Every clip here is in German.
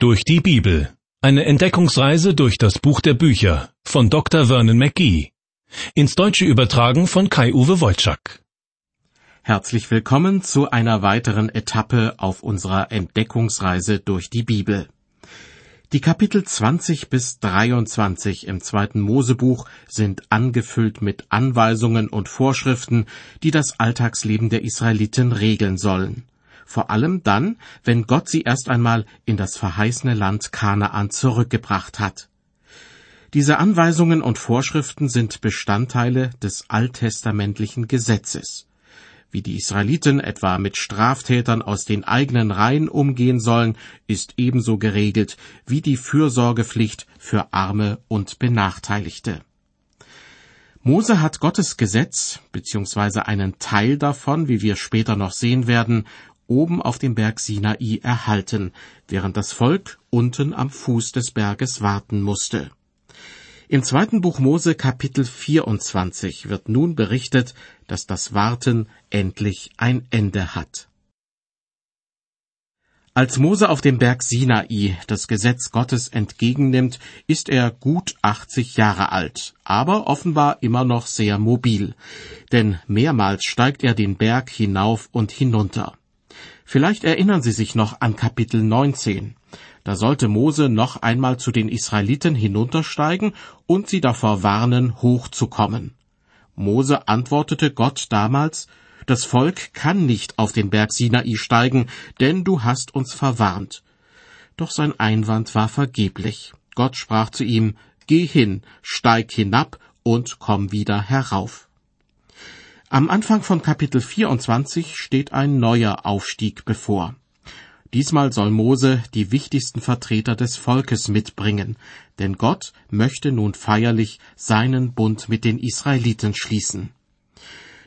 Durch die Bibel. Eine Entdeckungsreise durch das Buch der Bücher von Dr. Vernon McGee. Ins Deutsche übertragen von Kai-Uwe Wolczak. Herzlich willkommen zu einer weiteren Etappe auf unserer Entdeckungsreise durch die Bibel. Die Kapitel 20 bis 23 im zweiten Mosebuch sind angefüllt mit Anweisungen und Vorschriften, die das Alltagsleben der Israeliten regeln sollen vor allem dann, wenn Gott sie erst einmal in das verheißene Land Kanaan zurückgebracht hat. Diese Anweisungen und Vorschriften sind Bestandteile des alttestamentlichen Gesetzes. Wie die Israeliten etwa mit Straftätern aus den eigenen Reihen umgehen sollen, ist ebenso geregelt wie die Fürsorgepflicht für Arme und Benachteiligte. Mose hat Gottes Gesetz, beziehungsweise einen Teil davon, wie wir später noch sehen werden, oben auf dem Berg Sinai erhalten, während das Volk unten am Fuß des Berges warten musste. Im zweiten Buch Mose Kapitel 24 wird nun berichtet, dass das Warten endlich ein Ende hat. Als Mose auf dem Berg Sinai das Gesetz Gottes entgegennimmt, ist er gut 80 Jahre alt, aber offenbar immer noch sehr mobil, denn mehrmals steigt er den Berg hinauf und hinunter. Vielleicht erinnern Sie sich noch an Kapitel 19. Da sollte Mose noch einmal zu den Israeliten hinuntersteigen und sie davor warnen, hochzukommen. Mose antwortete Gott damals, das Volk kann nicht auf den Berg Sinai steigen, denn du hast uns verwarnt. Doch sein Einwand war vergeblich. Gott sprach zu ihm, Geh hin, steig hinab und komm wieder herauf. Am Anfang von Kapitel 24 steht ein neuer Aufstieg bevor. Diesmal soll Mose die wichtigsten Vertreter des Volkes mitbringen, denn Gott möchte nun feierlich seinen Bund mit den Israeliten schließen.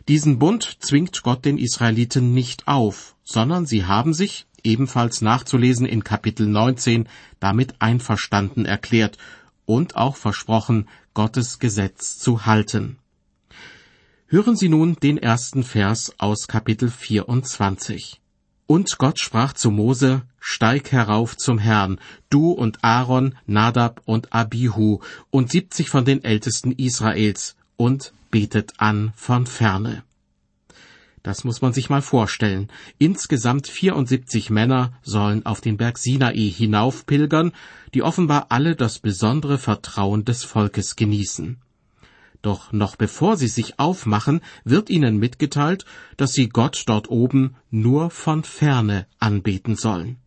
Diesen Bund zwingt Gott den Israeliten nicht auf, sondern sie haben sich, ebenfalls nachzulesen in Kapitel 19, damit einverstanden erklärt und auch versprochen, Gottes Gesetz zu halten. Hören Sie nun den ersten Vers aus Kapitel 24. Und Gott sprach zu Mose, Steig herauf zum Herrn, du und Aaron, Nadab und Abihu und siebzig von den Ältesten Israels, und betet an von ferne. Das muss man sich mal vorstellen. Insgesamt 74 Männer sollen auf den Berg Sinai hinaufpilgern, die offenbar alle das besondere Vertrauen des Volkes genießen. Doch noch bevor sie sich aufmachen, wird ihnen mitgeteilt, dass sie Gott dort oben nur von ferne anbeten sollen.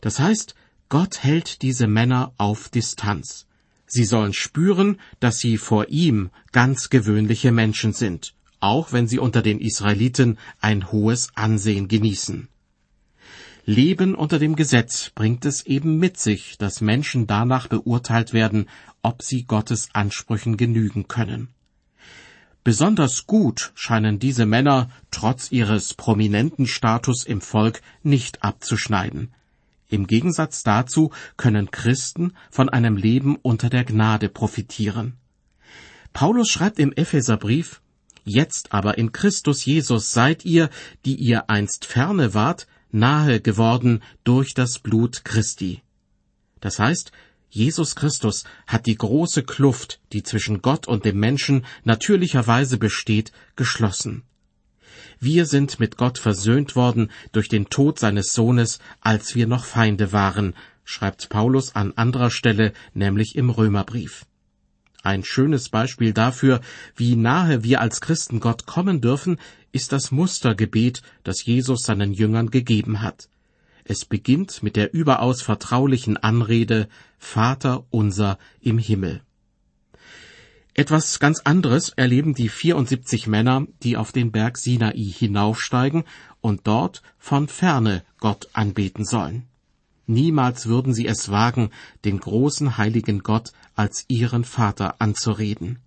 Das heißt, Gott hält diese Männer auf Distanz. Sie sollen spüren, dass sie vor ihm ganz gewöhnliche Menschen sind, auch wenn sie unter den Israeliten ein hohes Ansehen genießen. Leben unter dem Gesetz bringt es eben mit sich, dass Menschen danach beurteilt werden, ob sie Gottes Ansprüchen genügen können. Besonders gut scheinen diese Männer trotz ihres prominenten Status im Volk nicht abzuschneiden. Im Gegensatz dazu können Christen von einem Leben unter der Gnade profitieren. Paulus schreibt im Epheserbrief Jetzt aber in Christus Jesus seid ihr, die ihr einst ferne wart, nahe geworden durch das Blut Christi. Das heißt, Jesus Christus hat die große Kluft, die zwischen Gott und dem Menschen natürlicherweise besteht, geschlossen. Wir sind mit Gott versöhnt worden durch den Tod seines Sohnes, als wir noch Feinde waren, schreibt Paulus an anderer Stelle, nämlich im Römerbrief. Ein schönes Beispiel dafür, wie nahe wir als Christen Gott kommen dürfen, ist das Mustergebet, das Jesus seinen Jüngern gegeben hat. Es beginnt mit der überaus vertraulichen Anrede Vater unser im Himmel. Etwas ganz anderes erleben die 74 Männer, die auf den Berg Sinai hinaufsteigen und dort von ferne Gott anbeten sollen. Niemals würden sie es wagen, den großen heiligen Gott als ihren Vater anzureden.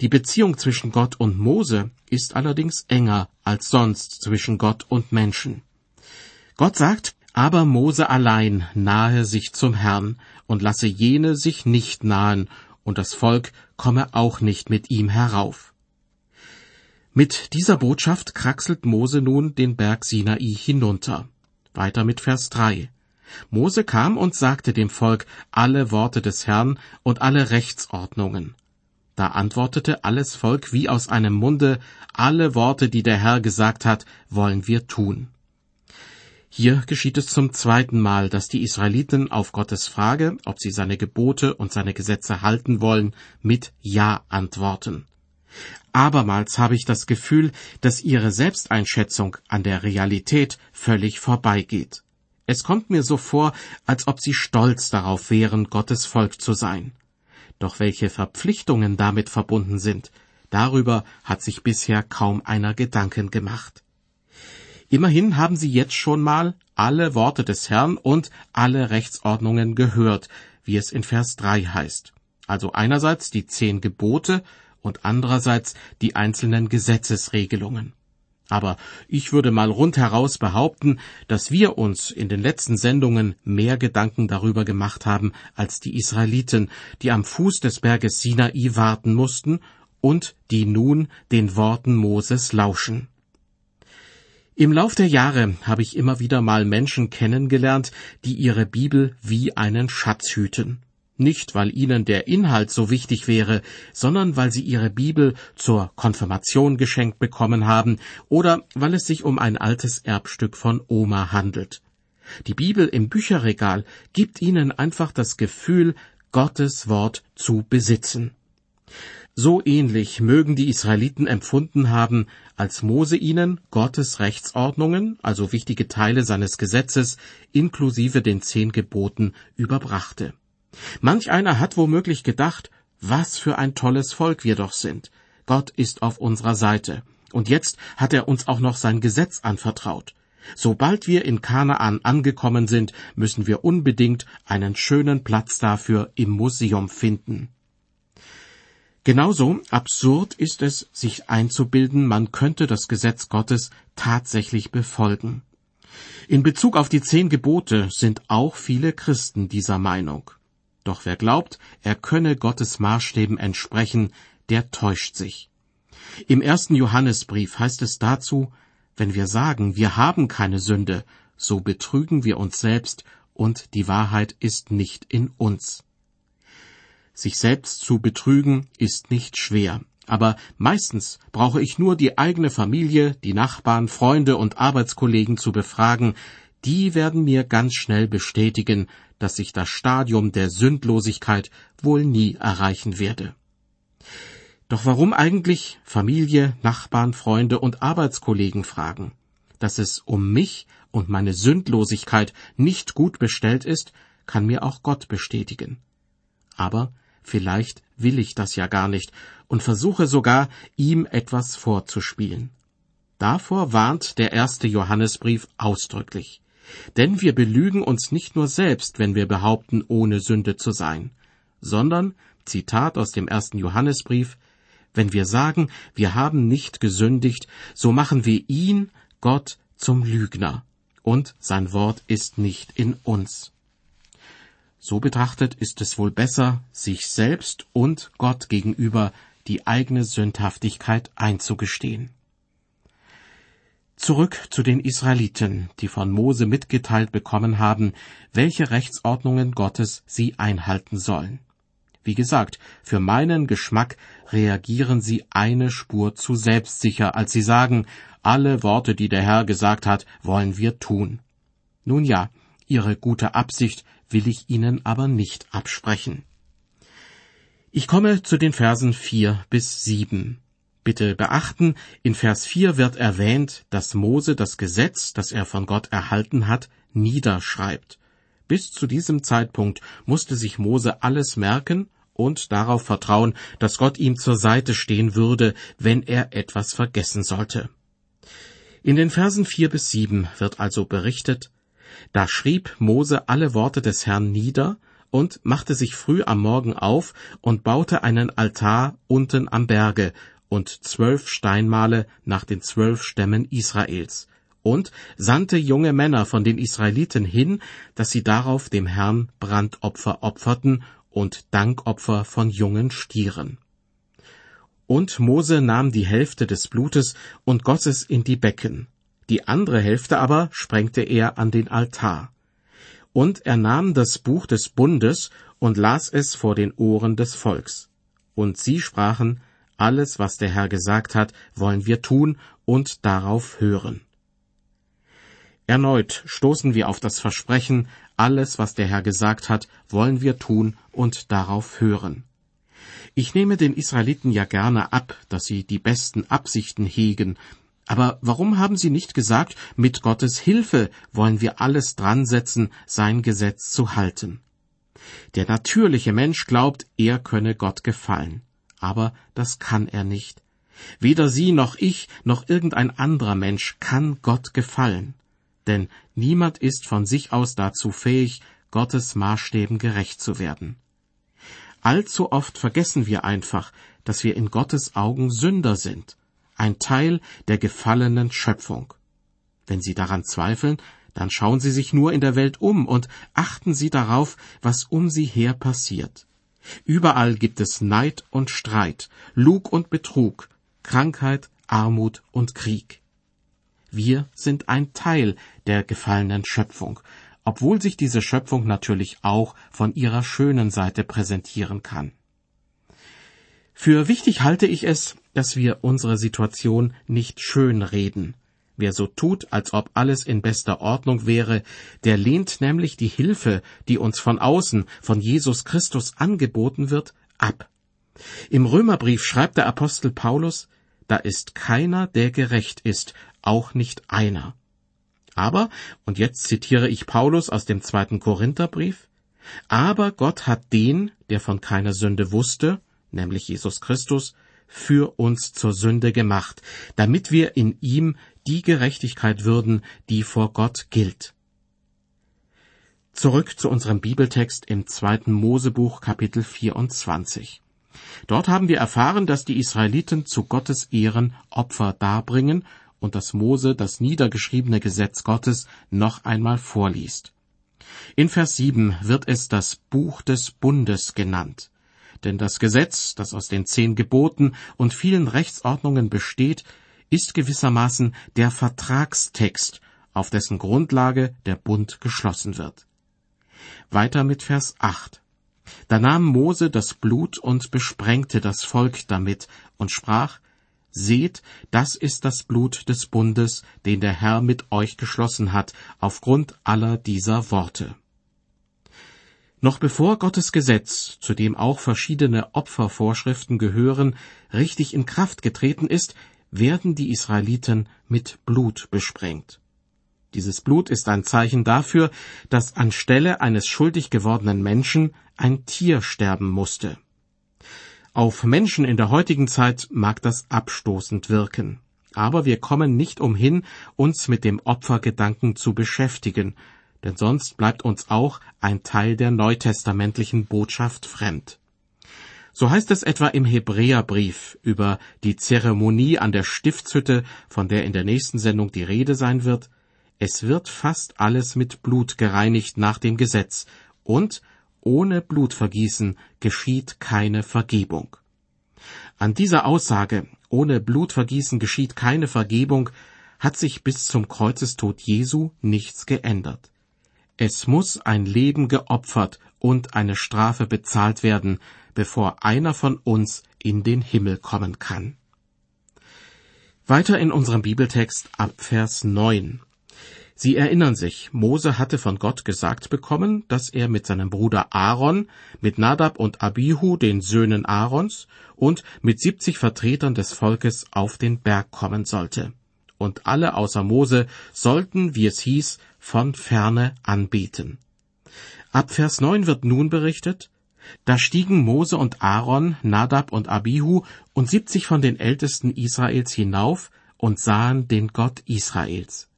Die Beziehung zwischen Gott und Mose ist allerdings enger als sonst zwischen Gott und Menschen. Gott sagt, aber Mose allein nahe sich zum Herrn und lasse jene sich nicht nahen, und das Volk komme auch nicht mit ihm herauf. Mit dieser Botschaft kraxelt Mose nun den Berg Sinai hinunter. Weiter mit Vers 3. Mose kam und sagte dem Volk alle Worte des Herrn und alle Rechtsordnungen. Da antwortete alles Volk wie aus einem Munde, alle Worte, die der Herr gesagt hat, wollen wir tun. Hier geschieht es zum zweiten Mal, dass die Israeliten auf Gottes Frage, ob sie seine Gebote und seine Gesetze halten wollen, mit Ja antworten. Abermals habe ich das Gefühl, dass ihre Selbsteinschätzung an der Realität völlig vorbeigeht. Es kommt mir so vor, als ob sie stolz darauf wären, Gottes Volk zu sein. Doch welche Verpflichtungen damit verbunden sind, darüber hat sich bisher kaum einer Gedanken gemacht. Immerhin haben sie jetzt schon mal alle Worte des Herrn und alle Rechtsordnungen gehört, wie es in Vers 3 heißt. Also einerseits die zehn Gebote und andererseits die einzelnen Gesetzesregelungen. Aber ich würde mal rundheraus behaupten, dass wir uns in den letzten Sendungen mehr Gedanken darüber gemacht haben als die Israeliten, die am Fuß des Berges Sinai warten mussten und die nun den Worten Moses lauschen. Im Lauf der Jahre habe ich immer wieder mal Menschen kennengelernt, die ihre Bibel wie einen Schatz hüten. Nicht, weil ihnen der Inhalt so wichtig wäre, sondern weil sie ihre Bibel zur Konfirmation geschenkt bekommen haben oder weil es sich um ein altes Erbstück von Oma handelt. Die Bibel im Bücherregal gibt ihnen einfach das Gefühl, Gottes Wort zu besitzen. So ähnlich mögen die Israeliten empfunden haben, als Mose ihnen Gottes Rechtsordnungen, also wichtige Teile seines Gesetzes, inklusive den zehn Geboten, überbrachte. Manch einer hat womöglich gedacht, was für ein tolles Volk wir doch sind. Gott ist auf unserer Seite. Und jetzt hat er uns auch noch sein Gesetz anvertraut. Sobald wir in Kanaan angekommen sind, müssen wir unbedingt einen schönen Platz dafür im Museum finden. Genauso absurd ist es, sich einzubilden, man könnte das Gesetz Gottes tatsächlich befolgen. In Bezug auf die zehn Gebote sind auch viele Christen dieser Meinung. Doch wer glaubt, er könne Gottes Maßstäben entsprechen, der täuscht sich. Im ersten Johannesbrief heißt es dazu, wenn wir sagen, wir haben keine Sünde, so betrügen wir uns selbst und die Wahrheit ist nicht in uns. Sich selbst zu betrügen ist nicht schwer, aber meistens brauche ich nur die eigene Familie, die Nachbarn, Freunde und Arbeitskollegen zu befragen, die werden mir ganz schnell bestätigen, dass ich das Stadium der Sündlosigkeit wohl nie erreichen werde. Doch warum eigentlich Familie, Nachbarn, Freunde und Arbeitskollegen fragen? Dass es um mich und meine Sündlosigkeit nicht gut bestellt ist, kann mir auch Gott bestätigen. Aber Vielleicht will ich das ja gar nicht und versuche sogar, ihm etwas vorzuspielen. Davor warnt der erste Johannesbrief ausdrücklich. Denn wir belügen uns nicht nur selbst, wenn wir behaupten, ohne Sünde zu sein, sondern, Zitat aus dem ersten Johannesbrief, wenn wir sagen, wir haben nicht gesündigt, so machen wir ihn, Gott, zum Lügner, und sein Wort ist nicht in uns. So betrachtet ist es wohl besser, sich selbst und Gott gegenüber die eigene Sündhaftigkeit einzugestehen. Zurück zu den Israeliten, die von Mose mitgeteilt bekommen haben, welche Rechtsordnungen Gottes sie einhalten sollen. Wie gesagt, für meinen Geschmack reagieren sie eine Spur zu selbstsicher, als sie sagen, alle Worte, die der Herr gesagt hat, wollen wir tun. Nun ja, ihre gute Absicht will ich Ihnen aber nicht absprechen. Ich komme zu den Versen vier bis sieben. Bitte beachten, in Vers vier wird erwähnt, dass Mose das Gesetz, das er von Gott erhalten hat, niederschreibt. Bis zu diesem Zeitpunkt musste sich Mose alles merken und darauf vertrauen, dass Gott ihm zur Seite stehen würde, wenn er etwas vergessen sollte. In den Versen vier bis sieben wird also berichtet, da schrieb Mose alle Worte des Herrn nieder und machte sich früh am Morgen auf und baute einen Altar unten am Berge und zwölf Steinmale nach den zwölf Stämmen Israels und sandte junge Männer von den Israeliten hin, dass sie darauf dem Herrn Brandopfer opferten und Dankopfer von jungen Stieren. Und Mose nahm die Hälfte des Blutes und goss es in die Becken, die andere Hälfte aber sprengte er an den Altar. Und er nahm das Buch des Bundes und las es vor den Ohren des Volks. Und sie sprachen, alles, was der Herr gesagt hat, wollen wir tun und darauf hören. Erneut stoßen wir auf das Versprechen, alles, was der Herr gesagt hat, wollen wir tun und darauf hören. Ich nehme den Israeliten ja gerne ab, dass sie die besten Absichten hegen, aber warum haben sie nicht gesagt, mit Gottes Hilfe wollen wir alles dran setzen, sein Gesetz zu halten? Der natürliche Mensch glaubt, er könne Gott gefallen. Aber das kann er nicht. Weder Sie noch ich noch irgendein anderer Mensch kann Gott gefallen. Denn niemand ist von sich aus dazu fähig, Gottes Maßstäben gerecht zu werden. Allzu oft vergessen wir einfach, dass wir in Gottes Augen Sünder sind, ein Teil der gefallenen Schöpfung. Wenn Sie daran zweifeln, dann schauen Sie sich nur in der Welt um und achten Sie darauf, was um Sie her passiert. Überall gibt es Neid und Streit, Lug und Betrug, Krankheit, Armut und Krieg. Wir sind ein Teil der gefallenen Schöpfung, obwohl sich diese Schöpfung natürlich auch von ihrer schönen Seite präsentieren kann. Für wichtig halte ich es, dass wir unsere Situation nicht schön reden. Wer so tut, als ob alles in bester Ordnung wäre, der lehnt nämlich die Hilfe, die uns von außen, von Jesus Christus angeboten wird, ab. Im Römerbrief schreibt der Apostel Paulus, da ist keiner, der gerecht ist, auch nicht einer. Aber, und jetzt zitiere ich Paulus aus dem zweiten Korintherbrief, aber Gott hat den, der von keiner Sünde wusste, nämlich Jesus Christus, für uns zur Sünde gemacht, damit wir in ihm die Gerechtigkeit würden, die vor Gott gilt. Zurück zu unserem Bibeltext im zweiten Mosebuch Kapitel 24. Dort haben wir erfahren, dass die Israeliten zu Gottes Ehren Opfer darbringen und dass Mose das niedergeschriebene Gesetz Gottes noch einmal vorliest. In Vers 7 wird es das Buch des Bundes genannt. Denn das Gesetz, das aus den zehn Geboten und vielen Rechtsordnungen besteht, ist gewissermaßen der Vertragstext, auf dessen Grundlage der Bund geschlossen wird. Weiter mit Vers 8. Da nahm Mose das Blut und besprengte das Volk damit und sprach, Seht, das ist das Blut des Bundes, den der Herr mit euch geschlossen hat, aufgrund aller dieser Worte. Noch bevor Gottes Gesetz, zu dem auch verschiedene Opfervorschriften gehören, richtig in Kraft getreten ist, werden die Israeliten mit Blut besprengt. Dieses Blut ist ein Zeichen dafür, dass anstelle eines schuldig gewordenen Menschen ein Tier sterben musste. Auf Menschen in der heutigen Zeit mag das abstoßend wirken. Aber wir kommen nicht umhin, uns mit dem Opfergedanken zu beschäftigen, denn sonst bleibt uns auch ein Teil der neutestamentlichen Botschaft fremd. So heißt es etwa im Hebräerbrief über die Zeremonie an der Stiftshütte, von der in der nächsten Sendung die Rede sein wird. Es wird fast alles mit Blut gereinigt nach dem Gesetz, und ohne Blutvergießen geschieht keine Vergebung. An dieser Aussage, ohne Blutvergießen geschieht keine Vergebung, hat sich bis zum Kreuzestod Jesu nichts geändert. Es muss ein Leben geopfert und eine Strafe bezahlt werden, bevor einer von uns in den Himmel kommen kann. Weiter in unserem Bibeltext ab Vers 9. Sie erinnern sich, Mose hatte von Gott gesagt bekommen, dass er mit seinem Bruder Aaron, mit Nadab und Abihu, den Söhnen Aarons, und mit siebzig Vertretern des Volkes auf den Berg kommen sollte. Und alle außer Mose sollten, wie es hieß, von ferne anbeten. Ab Vers 9 wird nun berichtet, da stiegen Mose und Aaron, Nadab und Abihu und siebzig von den Ältesten Israels hinauf und sahen den Gott Israels.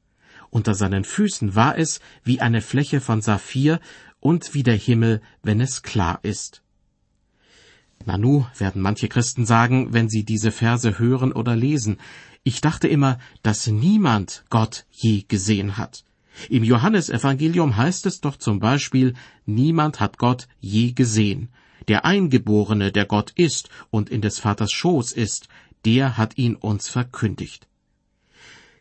Unter seinen Füßen war es wie eine Fläche von Saphir und wie der Himmel, wenn es klar ist. Nanu, werden manche Christen sagen, wenn sie diese Verse hören oder lesen. Ich dachte immer, dass niemand Gott je gesehen hat. Im Johannesevangelium heißt es doch zum Beispiel, niemand hat Gott je gesehen. Der Eingeborene, der Gott ist und in des Vaters Schoß ist, der hat ihn uns verkündigt.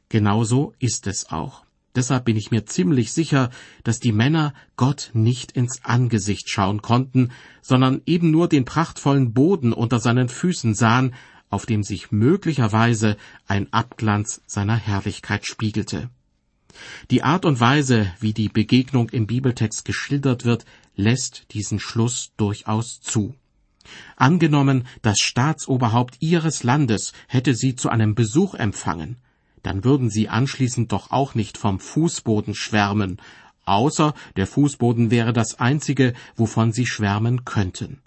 Genauso ist es auch. Deshalb bin ich mir ziemlich sicher, dass die Männer Gott nicht ins Angesicht schauen konnten, sondern eben nur den prachtvollen Boden unter seinen Füßen sahen, auf dem sich möglicherweise ein Abglanz seiner Herrlichkeit spiegelte. Die Art und Weise, wie die Begegnung im Bibeltext geschildert wird, lässt diesen Schluss durchaus zu. Angenommen, das Staatsoberhaupt ihres Landes hätte sie zu einem Besuch empfangen, dann würden sie anschließend doch auch nicht vom Fußboden schwärmen, außer der Fußboden wäre das einzige, wovon sie schwärmen könnten.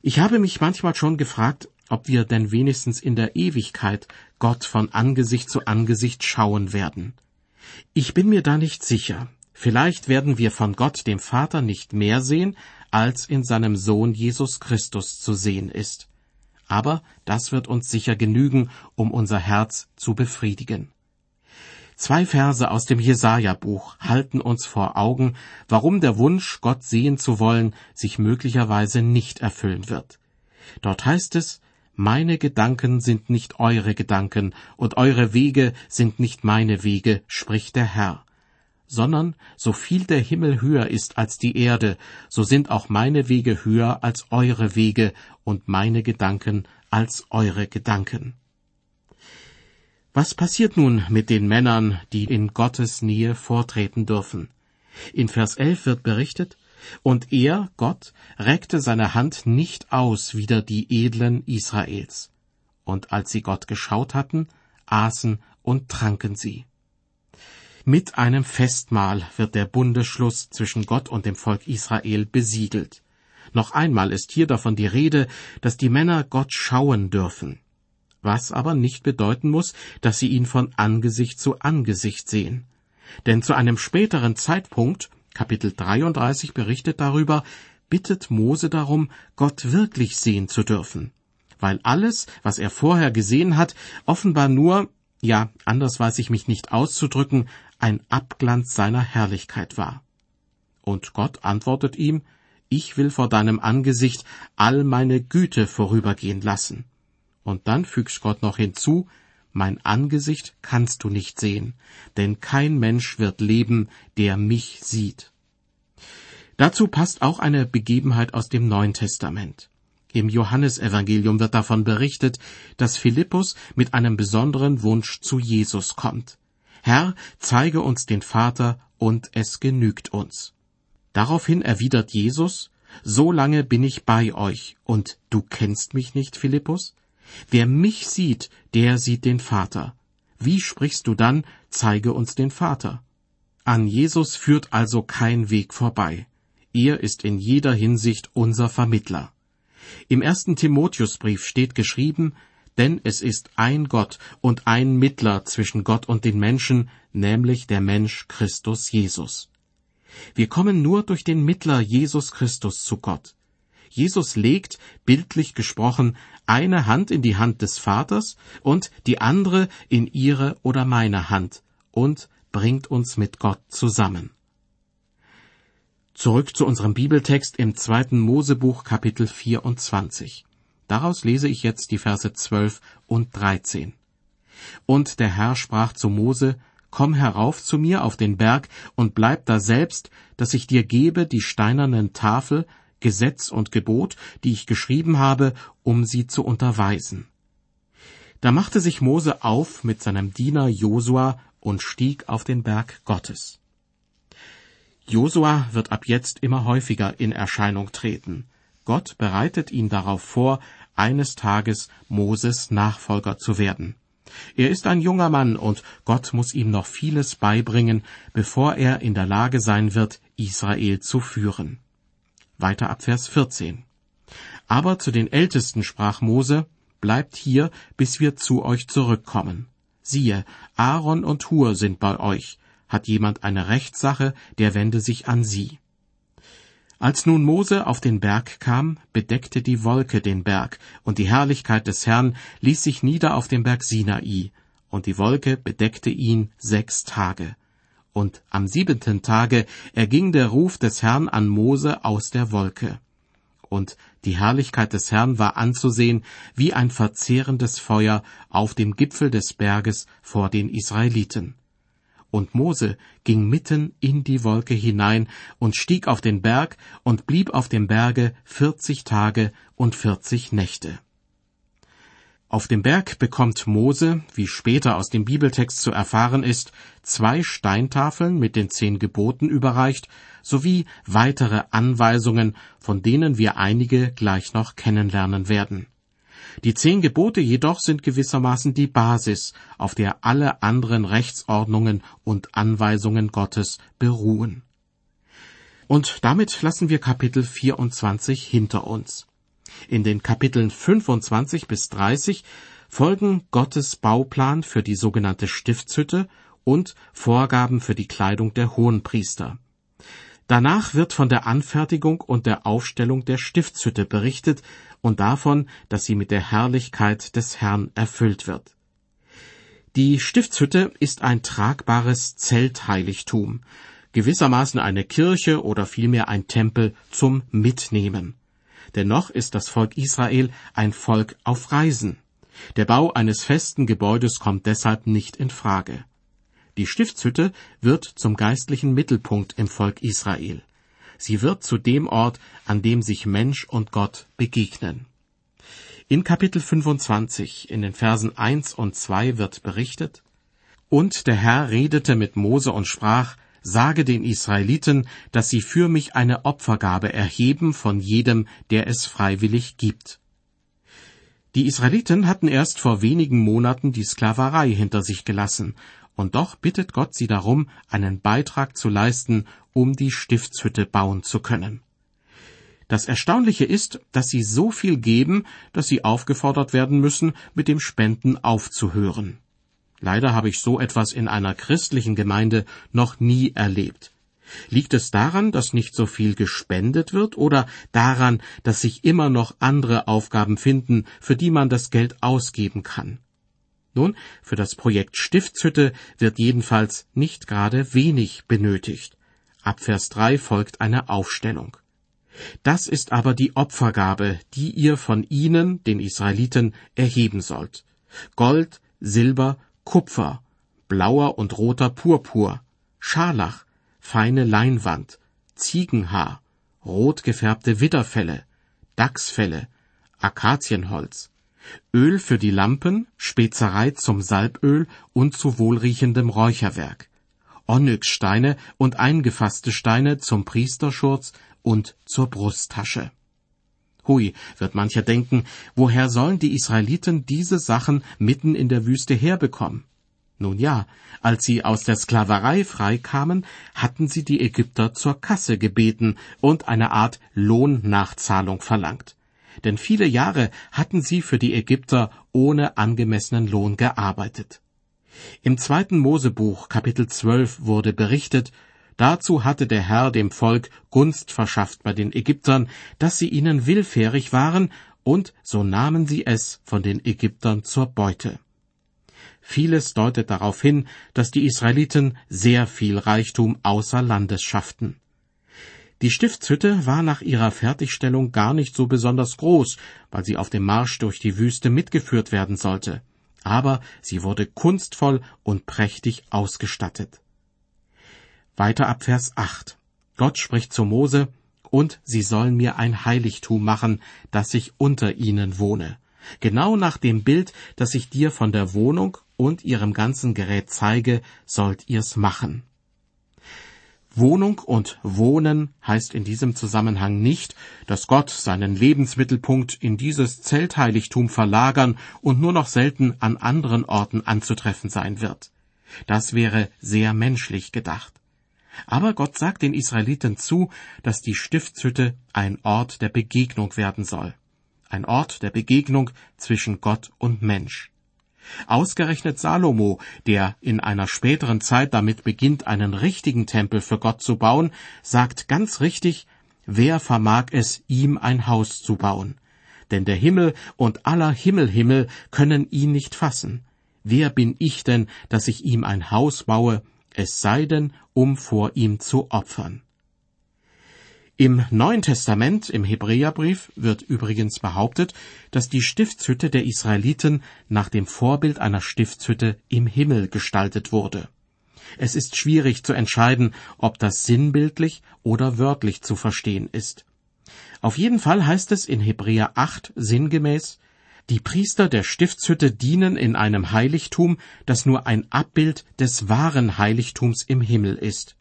Ich habe mich manchmal schon gefragt, ob wir denn wenigstens in der Ewigkeit Gott von Angesicht zu Angesicht schauen werden. Ich bin mir da nicht sicher. Vielleicht werden wir von Gott dem Vater nicht mehr sehen, als in seinem Sohn Jesus Christus zu sehen ist aber das wird uns sicher genügen, um unser Herz zu befriedigen. Zwei Verse aus dem Jesaja-Buch halten uns vor Augen, warum der Wunsch, Gott sehen zu wollen, sich möglicherweise nicht erfüllen wird. Dort heißt es, meine Gedanken sind nicht eure Gedanken, und eure Wege sind nicht meine Wege, spricht der Herr sondern so viel der Himmel höher ist als die Erde, so sind auch meine Wege höher als eure Wege und meine Gedanken als eure Gedanken. Was passiert nun mit den Männern, die in Gottes Nähe vortreten dürfen? In Vers 11 wird berichtet, und er, Gott, reckte seine Hand nicht aus wider die Edlen Israels. Und als sie Gott geschaut hatten, aßen und tranken sie. Mit einem Festmahl wird der Bundesschluss zwischen Gott und dem Volk Israel besiegelt. Noch einmal ist hier davon die Rede, dass die Männer Gott schauen dürfen. Was aber nicht bedeuten muss, dass sie ihn von Angesicht zu Angesicht sehen. Denn zu einem späteren Zeitpunkt, Kapitel 33 berichtet darüber, bittet Mose darum, Gott wirklich sehen zu dürfen. Weil alles, was er vorher gesehen hat, offenbar nur, ja, anders weiß ich mich nicht auszudrücken, ein Abglanz seiner Herrlichkeit war. Und Gott antwortet ihm, ich will vor deinem Angesicht all meine Güte vorübergehen lassen. Und dann fügt Gott noch hinzu, mein Angesicht kannst du nicht sehen, denn kein Mensch wird leben, der mich sieht. Dazu passt auch eine Begebenheit aus dem Neuen Testament. Im Johannesevangelium wird davon berichtet, dass Philippus mit einem besonderen Wunsch zu Jesus kommt. Herr, zeige uns den Vater, und es genügt uns. Daraufhin erwidert Jesus, So lange bin ich bei euch, und du kennst mich nicht, Philippus? Wer mich sieht, der sieht den Vater. Wie sprichst du dann, zeige uns den Vater? An Jesus führt also kein Weg vorbei. Er ist in jeder Hinsicht unser Vermittler. Im ersten Timotheusbrief steht geschrieben, denn es ist ein Gott und ein Mittler zwischen Gott und den Menschen, nämlich der Mensch Christus Jesus. Wir kommen nur durch den Mittler Jesus Christus zu Gott. Jesus legt, bildlich gesprochen, eine Hand in die Hand des Vaters und die andere in ihre oder meine Hand und bringt uns mit Gott zusammen. Zurück zu unserem Bibeltext im zweiten Mosebuch Kapitel 24. Daraus lese ich jetzt die Verse 12 und 13. Und der Herr sprach zu Mose, Komm herauf zu mir auf den Berg und bleib da selbst, dass ich dir gebe die steinernen Tafel, Gesetz und Gebot, die ich geschrieben habe, um sie zu unterweisen. Da machte sich Mose auf mit seinem Diener Josua und stieg auf den Berg Gottes. Josua wird ab jetzt immer häufiger in Erscheinung treten. Gott bereitet ihn darauf vor, eines Tages Moses Nachfolger zu werden. Er ist ein junger Mann und Gott muss ihm noch vieles beibringen, bevor er in der Lage sein wird, Israel zu führen. Weiter ab Vers 14. Aber zu den Ältesten sprach Mose, Bleibt hier, bis wir zu euch zurückkommen. Siehe, Aaron und Hur sind bei euch. Hat jemand eine Rechtssache, der wende sich an sie. Als nun Mose auf den Berg kam, bedeckte die Wolke den Berg, und die Herrlichkeit des Herrn ließ sich nieder auf dem Berg Sinai, und die Wolke bedeckte ihn sechs Tage. Und am siebenten Tage erging der Ruf des Herrn an Mose aus der Wolke. Und die Herrlichkeit des Herrn war anzusehen wie ein verzehrendes Feuer auf dem Gipfel des Berges vor den Israeliten Und Mose ging mitten in die Wolke hinein und stieg auf den Berg und blieb auf dem Berge vierzig Tage und vierzig Nächte. Auf dem Berg bekommt Mose, wie später aus dem Bibeltext zu erfahren ist, zwei Steintafeln mit den zehn Geboten überreicht, sowie weitere Anweisungen, von denen wir einige gleich noch kennenlernen werden. Die zehn Gebote jedoch sind gewissermaßen die Basis, auf der alle anderen Rechtsordnungen und Anweisungen Gottes beruhen. Und damit lassen wir Kapitel 24 hinter uns. In den Kapiteln 25 bis 30 folgen Gottes Bauplan für die sogenannte Stiftshütte und Vorgaben für die Kleidung der Hohenpriester. Danach wird von der Anfertigung und der Aufstellung der Stiftshütte berichtet und davon, dass sie mit der Herrlichkeit des Herrn erfüllt wird. Die Stiftshütte ist ein tragbares Zeltheiligtum, gewissermaßen eine Kirche oder vielmehr ein Tempel zum Mitnehmen. Dennoch ist das Volk Israel ein Volk auf Reisen. Der Bau eines festen Gebäudes kommt deshalb nicht in Frage. Die Stiftshütte wird zum geistlichen Mittelpunkt im Volk Israel. Sie wird zu dem Ort, an dem sich Mensch und Gott begegnen. In Kapitel 25, in den Versen 1 und 2 wird berichtet, Und der Herr redete mit Mose und sprach, Sage den Israeliten, dass sie für mich eine Opfergabe erheben von jedem, der es freiwillig gibt. Die Israeliten hatten erst vor wenigen Monaten die Sklaverei hinter sich gelassen und doch bittet Gott sie darum, einen Beitrag zu leisten, um die Stiftshütte bauen zu können. Das Erstaunliche ist, dass sie so viel geben, dass sie aufgefordert werden müssen, mit dem Spenden aufzuhören. Leider habe ich so etwas in einer christlichen Gemeinde noch nie erlebt. Liegt es daran, dass nicht so viel gespendet wird oder daran, dass sich immer noch andere Aufgaben finden, für die man das Geld ausgeben kann? Nun, für das Projekt Stiftshütte wird jedenfalls nicht gerade wenig benötigt. Ab Vers 3 folgt eine Aufstellung. Das ist aber die Opfergabe, die ihr von ihnen, den Israeliten, erheben sollt. Gold, Silber, Kupfer, blauer und roter Purpur, Scharlach, feine Leinwand, Ziegenhaar, rot gefärbte Widderfelle, Dachsfelle, Akazienholz, Öl für die Lampen, Spezerei zum Salböl und zu wohlriechendem Räucherwerk, Onyxsteine und eingefasste Steine zum Priesterschurz und zur Brusttasche. Hui, wird mancher denken, woher sollen die Israeliten diese Sachen mitten in der Wüste herbekommen? Nun ja, als sie aus der Sklaverei freikamen, hatten sie die Ägypter zur Kasse gebeten und eine Art Lohnnachzahlung verlangt denn viele Jahre hatten sie für die Ägypter ohne angemessenen Lohn gearbeitet. Im zweiten Mosebuch Kapitel 12 wurde berichtet, dazu hatte der Herr dem Volk Gunst verschafft bei den Ägyptern, dass sie ihnen willfährig waren, und so nahmen sie es von den Ägyptern zur Beute. Vieles deutet darauf hin, dass die Israeliten sehr viel Reichtum außer Landes schafften. Die Stiftshütte war nach ihrer Fertigstellung gar nicht so besonders groß, weil sie auf dem Marsch durch die Wüste mitgeführt werden sollte. Aber sie wurde kunstvoll und prächtig ausgestattet. Weiter ab Vers 8. Gott spricht zu Mose, und sie sollen mir ein Heiligtum machen, dass ich unter ihnen wohne. Genau nach dem Bild, das ich dir von der Wohnung und ihrem ganzen Gerät zeige, sollt ihr's machen. Wohnung und Wohnen heißt in diesem Zusammenhang nicht, dass Gott seinen Lebensmittelpunkt in dieses Zeltheiligtum verlagern und nur noch selten an anderen Orten anzutreffen sein wird. Das wäre sehr menschlich gedacht. Aber Gott sagt den Israeliten zu, dass die Stiftshütte ein Ort der Begegnung werden soll. Ein Ort der Begegnung zwischen Gott und Mensch. Ausgerechnet Salomo, der in einer späteren Zeit damit beginnt, einen richtigen Tempel für Gott zu bauen, sagt ganz richtig, wer vermag es, ihm ein Haus zu bauen? Denn der Himmel und aller Himmelhimmel können ihn nicht fassen. Wer bin ich denn, dass ich ihm ein Haus baue, es sei denn, um vor ihm zu opfern? Im Neuen Testament, im Hebräerbrief, wird übrigens behauptet, dass die Stiftshütte der Israeliten nach dem Vorbild einer Stiftshütte im Himmel gestaltet wurde. Es ist schwierig zu entscheiden, ob das sinnbildlich oder wörtlich zu verstehen ist. Auf jeden Fall heißt es in Hebräer 8 sinngemäß, die Priester der Stiftshütte dienen in einem Heiligtum, das nur ein Abbild des wahren Heiligtums im Himmel ist.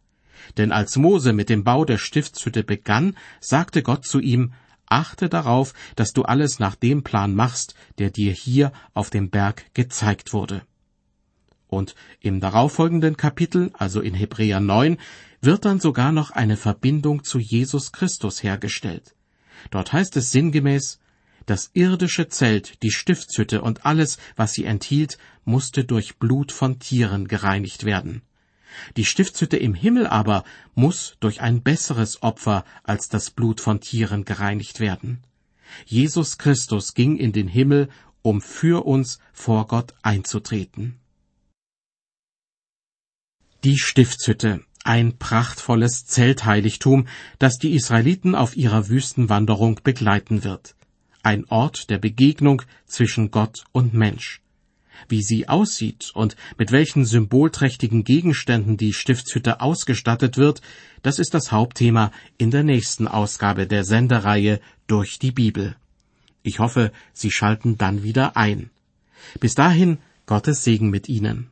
Denn als Mose mit dem Bau der Stiftshütte begann, sagte Gott zu ihm, Achte darauf, dass du alles nach dem Plan machst, der dir hier auf dem Berg gezeigt wurde. Und im darauffolgenden Kapitel, also in Hebräer 9, wird dann sogar noch eine Verbindung zu Jesus Christus hergestellt. Dort heißt es sinngemäß, das irdische Zelt, die Stiftshütte und alles, was sie enthielt, musste durch Blut von Tieren gereinigt werden. Die Stiftshütte im Himmel aber muss durch ein besseres Opfer als das Blut von Tieren gereinigt werden. Jesus Christus ging in den Himmel, um für uns vor Gott einzutreten. Die Stiftshütte, ein prachtvolles Zeltheiligtum, das die Israeliten auf ihrer Wüstenwanderung begleiten wird. Ein Ort der Begegnung zwischen Gott und Mensch. Wie sie aussieht und mit welchen symbolträchtigen Gegenständen die Stiftshütte ausgestattet wird, das ist das Hauptthema in der nächsten Ausgabe der Sendereihe durch die Bibel. Ich hoffe, Sie schalten dann wieder ein. Bis dahin Gottes Segen mit Ihnen.